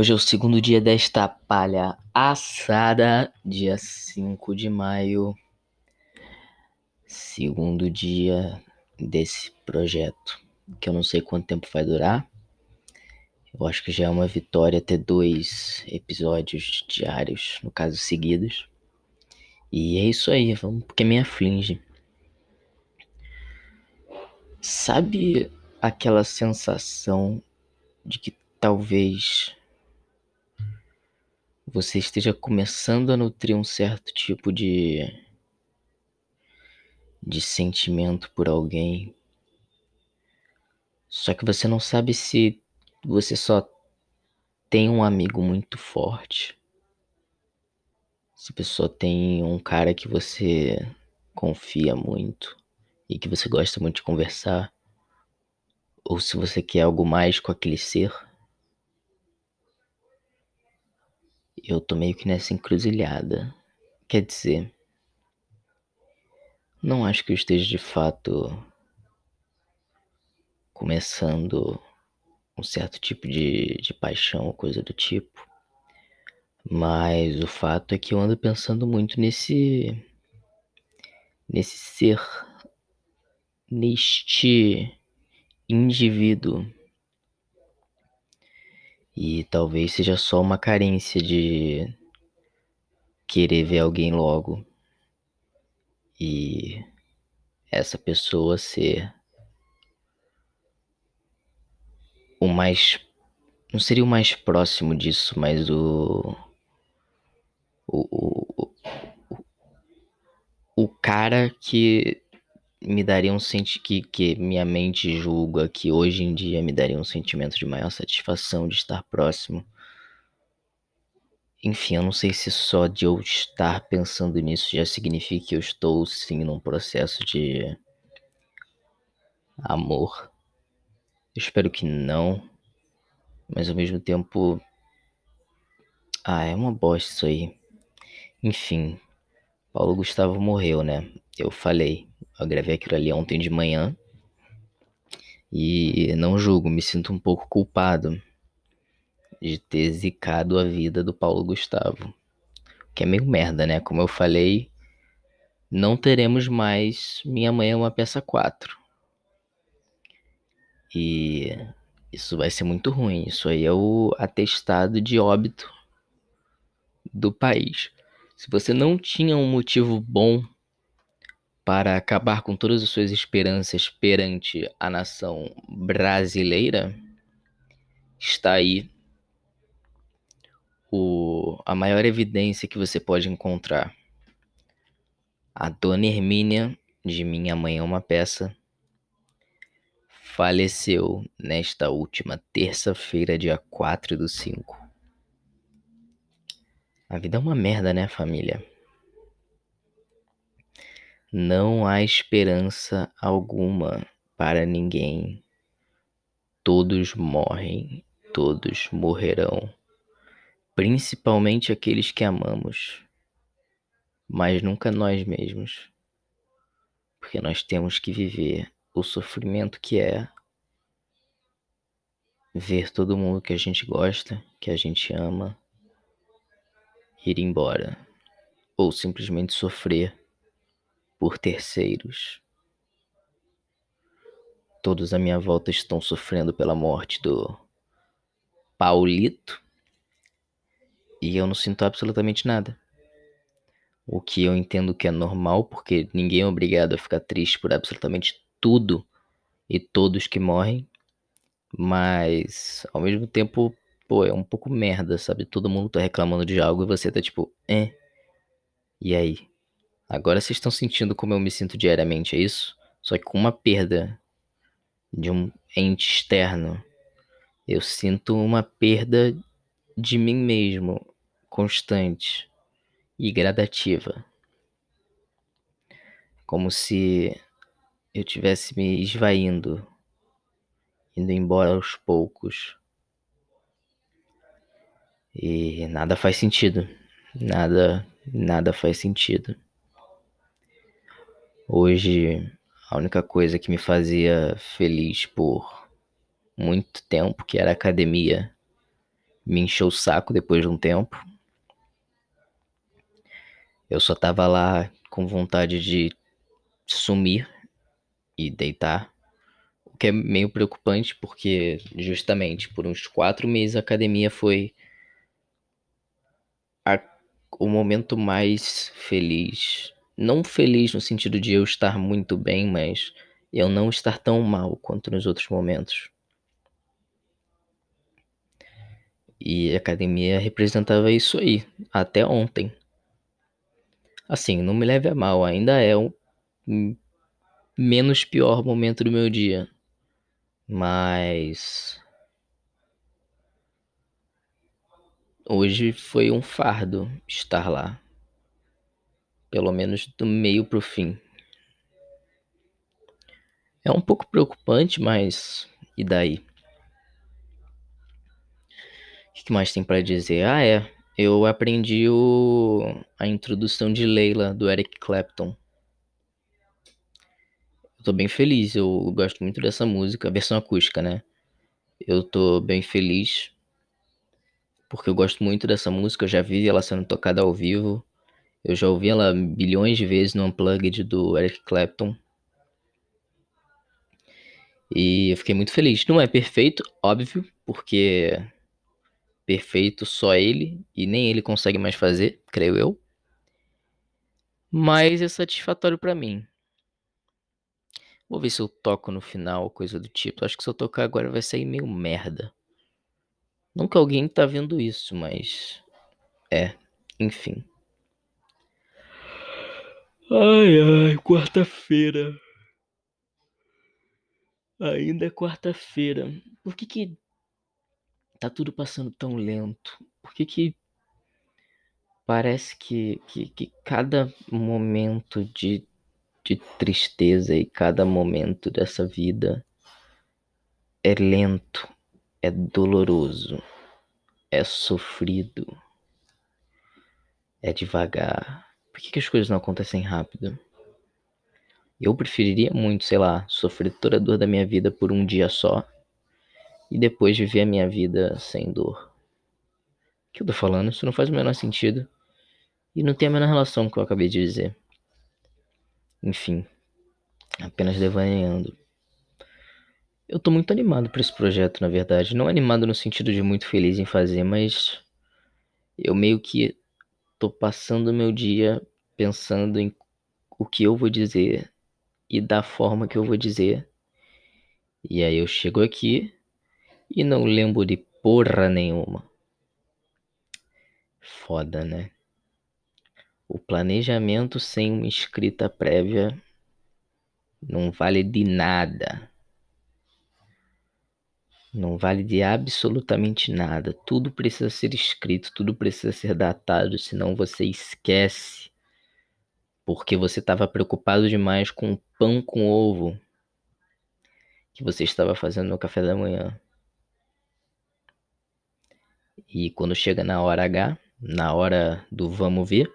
Hoje é o segundo dia desta palha assada, dia 5 de maio. Segundo dia desse projeto, que eu não sei quanto tempo vai durar. Eu acho que já é uma vitória ter dois episódios diários, no caso seguidos. E é isso aí, vamos porque me aflige. Sabe aquela sensação de que talvez você esteja começando a nutrir um certo tipo de de sentimento por alguém. Só que você não sabe se você só tem um amigo muito forte. Se a pessoa tem um cara que você confia muito e que você gosta muito de conversar, ou se você quer algo mais com aquele ser. Eu tô meio que nessa encruzilhada. Quer dizer, não acho que eu esteja de fato começando um certo tipo de, de paixão ou coisa do tipo. Mas o fato é que eu ando pensando muito nesse. nesse ser. neste indivíduo e talvez seja só uma carência de querer ver alguém logo e essa pessoa ser o mais. Não seria o mais próximo disso, mas o. O, o, o, cara que me daria um sentimento que, que minha mente julga que hoje em dia me daria um sentimento de maior satisfação de estar próximo. Enfim, eu não sei se só de eu estar pensando nisso já significa que eu estou sim num processo de amor. Eu espero que não, mas ao mesmo tempo. Ah, é uma bosta isso aí. Enfim, Paulo Gustavo morreu, né? Eu falei. Eu gravei aquilo ali ontem de manhã. E não julgo, me sinto um pouco culpado de ter zicado a vida do Paulo Gustavo. Que é meio merda, né? Como eu falei, não teremos mais Minha Mãe é uma Peça 4. E isso vai ser muito ruim. Isso aí é o atestado de óbito do país. Se você não tinha um motivo bom para acabar com todas as suas esperanças perante a nação brasileira, está aí o, a maior evidência que você pode encontrar. A dona Hermínia, de Minha Mãe é uma Peça, faleceu nesta última terça-feira, dia 4 do 5. A vida é uma merda, né, família? Não há esperança alguma para ninguém. Todos morrem, todos morrerão, principalmente aqueles que amamos, mas nunca nós mesmos, porque nós temos que viver o sofrimento que é ver todo mundo que a gente gosta, que a gente ama, ir embora, ou simplesmente sofrer por terceiros. Todos à minha volta estão sofrendo pela morte do Paulito e eu não sinto absolutamente nada. O que eu entendo que é normal, porque ninguém é obrigado a ficar triste por absolutamente tudo e todos que morrem, mas ao mesmo tempo, pô, é um pouco merda, sabe? Todo mundo tá reclamando de algo e você tá tipo, é. E aí? Agora vocês estão sentindo como eu me sinto diariamente, é isso? Só que com uma perda de um ente externo, eu sinto uma perda de mim mesmo, constante e gradativa. Como se eu tivesse me esvaindo, indo embora aos poucos. E nada faz sentido. Nada, nada faz sentido. Hoje, a única coisa que me fazia feliz por muito tempo, que era academia, me encheu o saco depois de um tempo. Eu só tava lá com vontade de sumir e deitar. O que é meio preocupante porque, justamente, por uns quatro meses a academia foi a, o momento mais feliz. Não feliz no sentido de eu estar muito bem, mas eu não estar tão mal quanto nos outros momentos. E a academia representava isso aí, até ontem. Assim, não me leve a mal, ainda é o menos pior momento do meu dia. Mas. Hoje foi um fardo estar lá. Pelo menos do meio pro fim. É um pouco preocupante, mas. E daí? O que mais tem para dizer? Ah, é. Eu aprendi o... a introdução de Leila do Eric Clapton. Eu tô bem feliz, eu gosto muito dessa música, a versão acústica, né? Eu tô bem feliz porque eu gosto muito dessa música, eu já vi ela sendo tocada ao vivo. Eu já ouvi ela bilhões de vezes no Unplugged do Eric Clapton. E eu fiquei muito feliz. Não é perfeito, óbvio, porque perfeito só ele e nem ele consegue mais fazer, creio eu. Mas é satisfatório para mim. Vou ver se eu toco no final, coisa do tipo. Acho que se eu tocar agora vai sair meio merda. Nunca alguém tá vendo isso, mas é, enfim. Ai ai, quarta-feira. Ainda é quarta-feira. Por que que tá tudo passando tão lento? Por que que parece que, que, que cada momento de, de tristeza e cada momento dessa vida é lento, é doloroso, é sofrido, é devagar. Por que, que as coisas não acontecem rápido? Eu preferiria muito, sei lá, sofrer toda a dor da minha vida por um dia só e depois viver a minha vida sem dor. O que eu tô falando? Isso não faz o menor sentido. E não tem a menor relação com o que eu acabei de dizer. Enfim, apenas devaneando. Eu tô muito animado para esse projeto, na verdade. Não animado no sentido de muito feliz em fazer, mas eu meio que tô passando meu dia pensando em o que eu vou dizer e da forma que eu vou dizer. E aí eu chego aqui e não lembro de porra nenhuma. Foda, né? O planejamento sem uma escrita prévia não vale de nada. Não vale de absolutamente nada. Tudo precisa ser escrito, tudo precisa ser datado, senão você esquece. Porque você estava preocupado demais com o pão com ovo que você estava fazendo no café da manhã. E quando chega na hora H, na hora do vamos ver,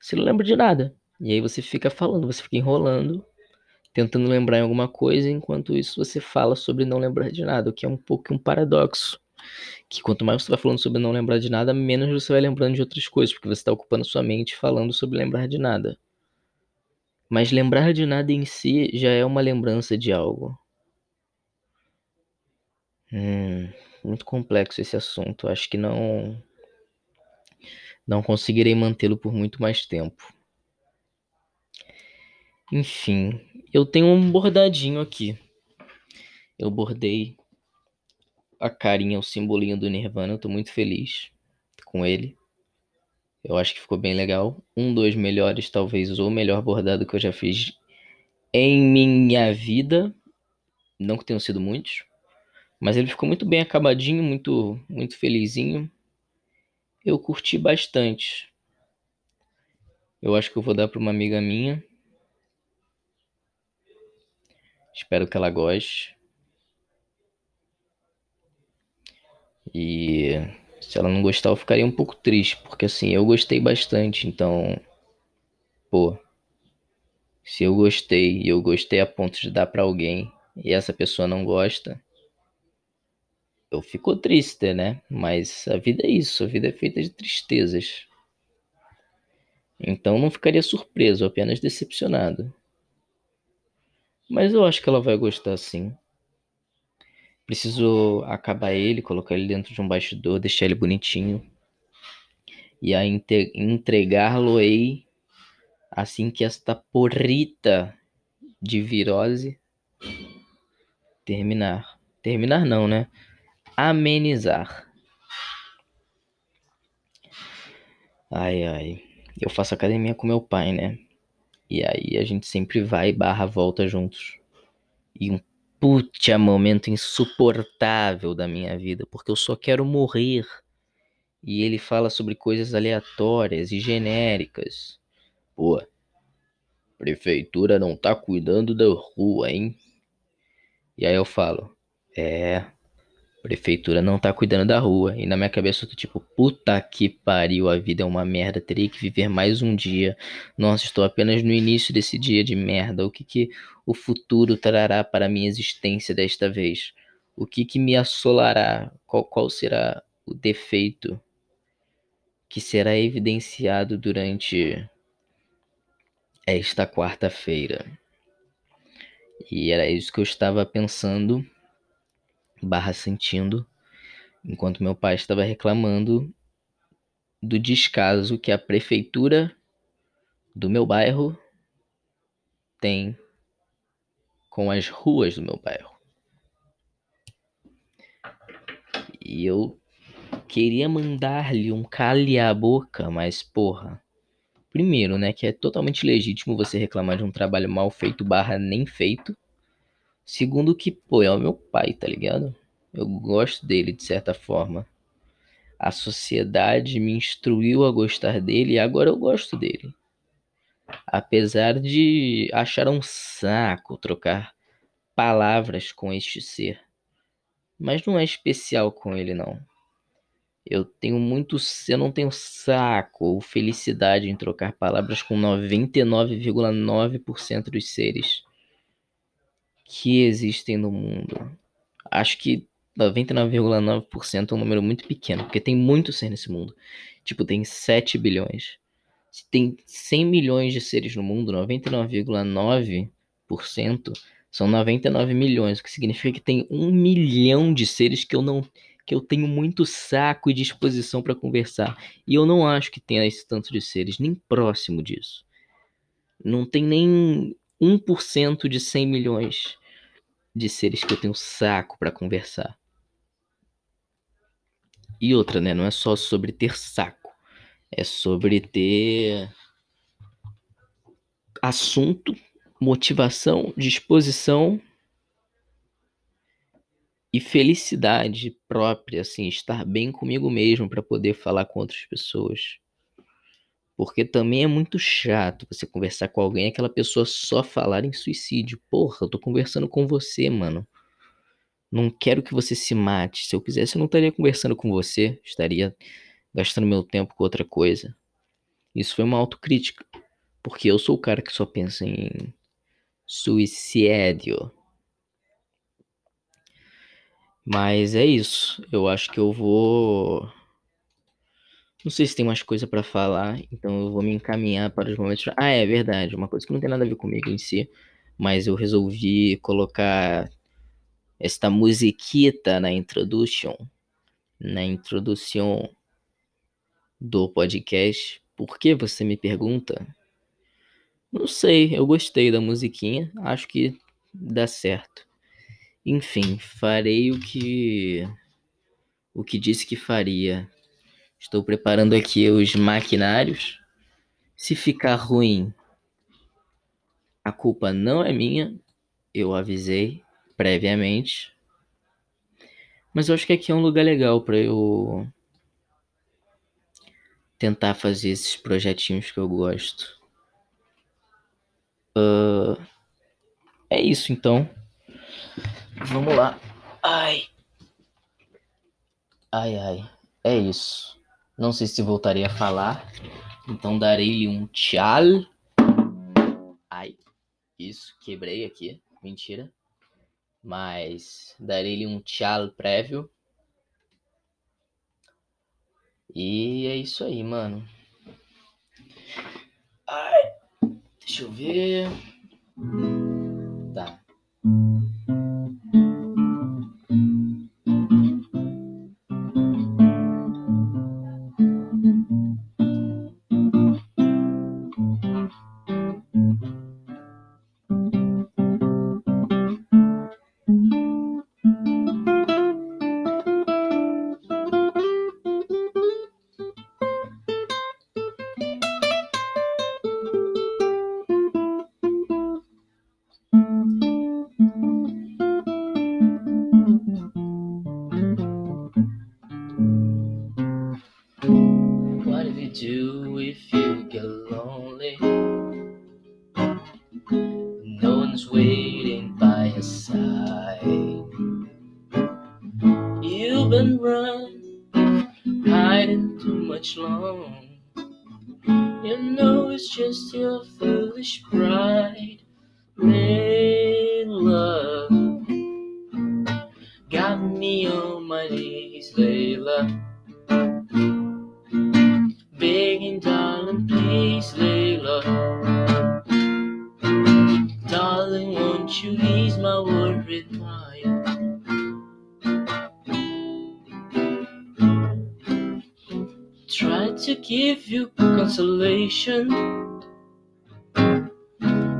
você não lembra de nada. E aí você fica falando, você fica enrolando, tentando lembrar em alguma coisa, enquanto isso você fala sobre não lembrar de nada, o que é um pouco um paradoxo. Que quanto mais você vai falando sobre não lembrar de nada, menos você vai lembrando de outras coisas, porque você está ocupando sua mente falando sobre lembrar de nada. Mas lembrar de nada em si já é uma lembrança de algo. Hum, muito complexo esse assunto. Acho que não não conseguirei mantê-lo por muito mais tempo. Enfim, eu tenho um bordadinho aqui. Eu bordei a carinha, o simbolinho do Nirvana. Eu tô muito feliz com ele. Eu acho que ficou bem legal. Um dos melhores, talvez o melhor bordado que eu já fiz em minha vida. Não que tenham sido muitos. Mas ele ficou muito bem acabadinho, muito, muito felizinho. Eu curti bastante. Eu acho que eu vou dar para uma amiga minha. Espero que ela goste. E se ela não gostar, eu ficaria um pouco triste, porque assim, eu gostei bastante, então, pô, se eu gostei e eu gostei a ponto de dar para alguém e essa pessoa não gosta, eu fico triste, né? Mas a vida é isso, a vida é feita de tristezas. Então não ficaria surpreso, apenas decepcionado. Mas eu acho que ela vai gostar sim. Preciso acabar ele, colocar ele dentro de um bastidor, deixar ele bonitinho. E a entregá-lo-ei assim que esta porrita de virose terminar. Terminar não, né? Amenizar. Ai, ai. Eu faço academia com meu pai, né? E aí a gente sempre vai barra volta juntos. E um puta momento insuportável da minha vida, porque eu só quero morrer. E ele fala sobre coisas aleatórias e genéricas. Pô, prefeitura não tá cuidando da rua, hein? E aí eu falo, é, prefeitura não tá cuidando da rua. E na minha cabeça eu tô tipo, puta que pariu, a vida é uma merda, teria que viver mais um dia. Nossa, estou apenas no início desse dia de merda. O que que o futuro trará para minha existência desta vez? O que que me assolará? Qual, qual será o defeito que será evidenciado durante esta quarta-feira? E era isso que eu estava pensando barra sentindo, enquanto meu pai estava reclamando do descaso que a prefeitura do meu bairro tem com as ruas do meu bairro. E eu queria mandar-lhe um calha a boca, mas porra. Primeiro, né, que é totalmente legítimo você reclamar de um trabalho mal feito barra nem feito. Segundo que, pô, é o meu pai, tá ligado? Eu gosto dele de certa forma. A sociedade me instruiu a gostar dele e agora eu gosto dele. Apesar de achar um saco trocar palavras com este ser. Mas não é especial com ele não. Eu tenho muito, eu não tenho saco ou felicidade em trocar palavras com 99,9% dos seres que existem no mundo. Acho que 99,9% é um número muito pequeno, porque tem muito ser nesse mundo. Tipo, tem 7 bilhões. Se tem 100 milhões de seres no mundo, 99,9% são 99 milhões, o que significa que tem um milhão de seres que eu não que eu tenho muito saco e disposição para conversar. E eu não acho que tenha esse tanto de seres, nem próximo disso. Não tem nem 1% de 100 milhões de seres que eu tenho saco para conversar. E outra, né? Não é só sobre ter saco. É sobre ter assunto, motivação, disposição e felicidade própria, assim, estar bem comigo mesmo para poder falar com outras pessoas. Porque também é muito chato você conversar com alguém e aquela pessoa só falar em suicídio. Porra, eu tô conversando com você, mano. Não quero que você se mate. Se eu quisesse, eu não estaria conversando com você. Estaria gastando meu tempo com outra coisa. Isso foi uma autocrítica. Porque eu sou o cara que só pensa em suicídio. Mas é isso. Eu acho que eu vou não sei se tem mais coisa para falar, então eu vou me encaminhar para os momentos. Ah, é verdade, uma coisa que não tem nada a ver comigo em si, mas eu resolvi colocar esta musiquita na introduction, na introdução do podcast. Por que você me pergunta? Não sei, eu gostei da musiquinha, acho que dá certo. Enfim, farei o que o que disse que faria Estou preparando aqui os maquinários. Se ficar ruim, a culpa não é minha. Eu avisei previamente. Mas eu acho que aqui é um lugar legal para eu tentar fazer esses projetinhos que eu gosto. Uh, é isso então. Vamos lá. Ai. Ai, ai. É isso. Não sei se voltarei a falar. Então darei-lhe um tchau. Ai, isso, quebrei aqui. Mentira. Mas darei-lhe um tchau prévio. E é isso aí, mano. Ai, deixa eu ver. Tá.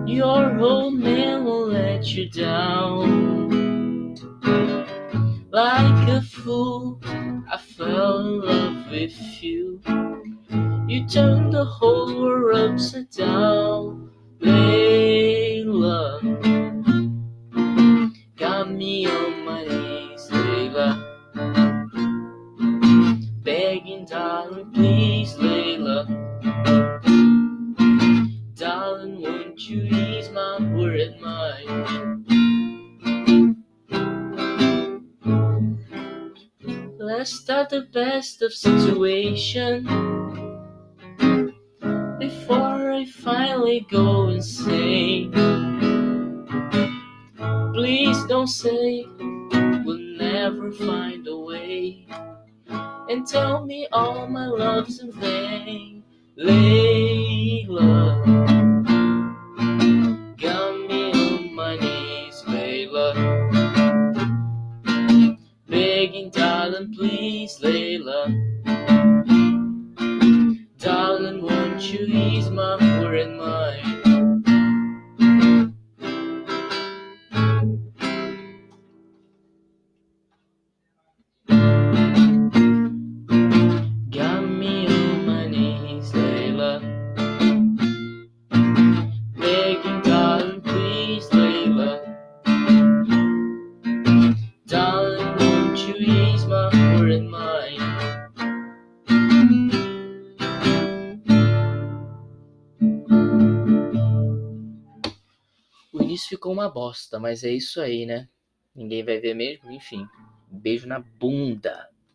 Your old man will let you down. Like a fool, I fell in love with you. You turned the whole world upside down, Layla. Of situation before I finally go insane. Please don't say we'll never find a way and tell me all my love's in vain. Layla, got me on my knees. Begging, darling, please, Layla. Ficou uma bosta, mas é isso aí, né? Ninguém vai ver mesmo, enfim. Beijo na bunda.